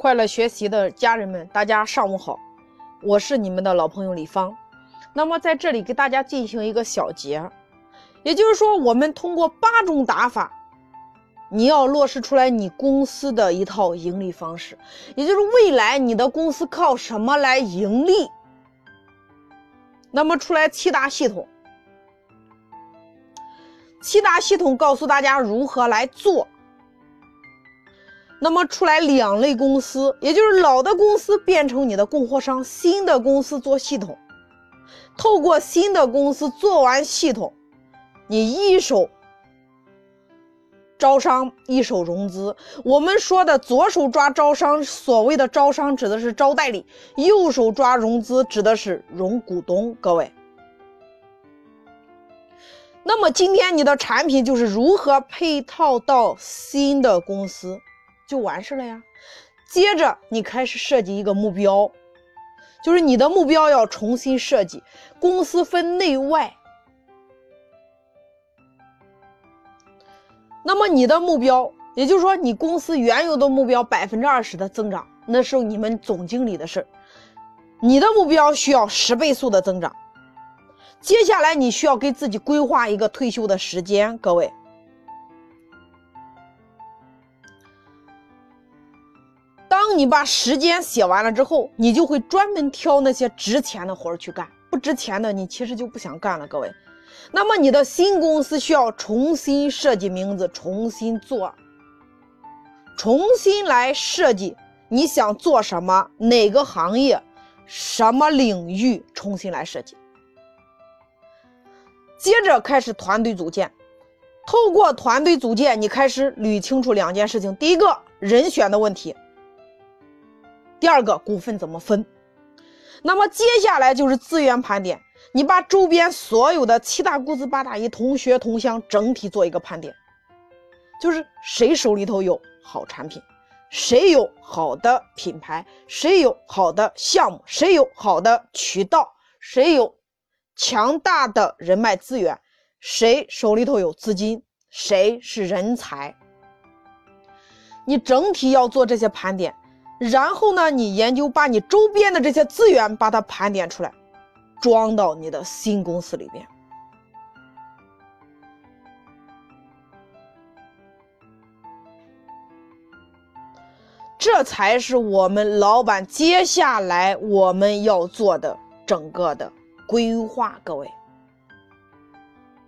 快乐学习的家人们，大家上午好，我是你们的老朋友李芳。那么在这里给大家进行一个小结，也就是说，我们通过八种打法，你要落实出来你公司的一套盈利方式，也就是未来你的公司靠什么来盈利。那么出来七大系统，七大系统告诉大家如何来做。那么出来两类公司，也就是老的公司变成你的供货商，新的公司做系统，透过新的公司做完系统，你一手招商，一手融资。我们说的左手抓招商，所谓的招商指的是招代理；右手抓融资，指的是融股东。各位，那么今天你的产品就是如何配套到新的公司。就完事了呀。接着你开始设计一个目标，就是你的目标要重新设计。公司分内外，那么你的目标，也就是说你公司原有的目标百分之二十的增长，那是你们总经理的事儿。你的目标需要十倍速的增长。接下来你需要给自己规划一个退休的时间，各位。当你把时间写完了之后，你就会专门挑那些值钱的活儿去干，不值钱的你其实就不想干了。各位，那么你的新公司需要重新设计名字，重新做，重新来设计你想做什么，哪个行业，什么领域，重新来设计。接着开始团队组建，透过团队组建，你开始捋清楚两件事情：第一个人选的问题。第二个股份怎么分？那么接下来就是资源盘点，你把周边所有的七大姑子八大姨、同学同乡整体做一个盘点，就是谁手里头有好产品，谁有好的品牌，谁有好的项目，谁有好的渠道，谁有强大的人脉资源，谁手里头有资金，谁是人才。你整体要做这些盘点。然后呢，你研究把你周边的这些资源把它盘点出来，装到你的新公司里边。这才是我们老板接下来我们要做的整个的规划，各位。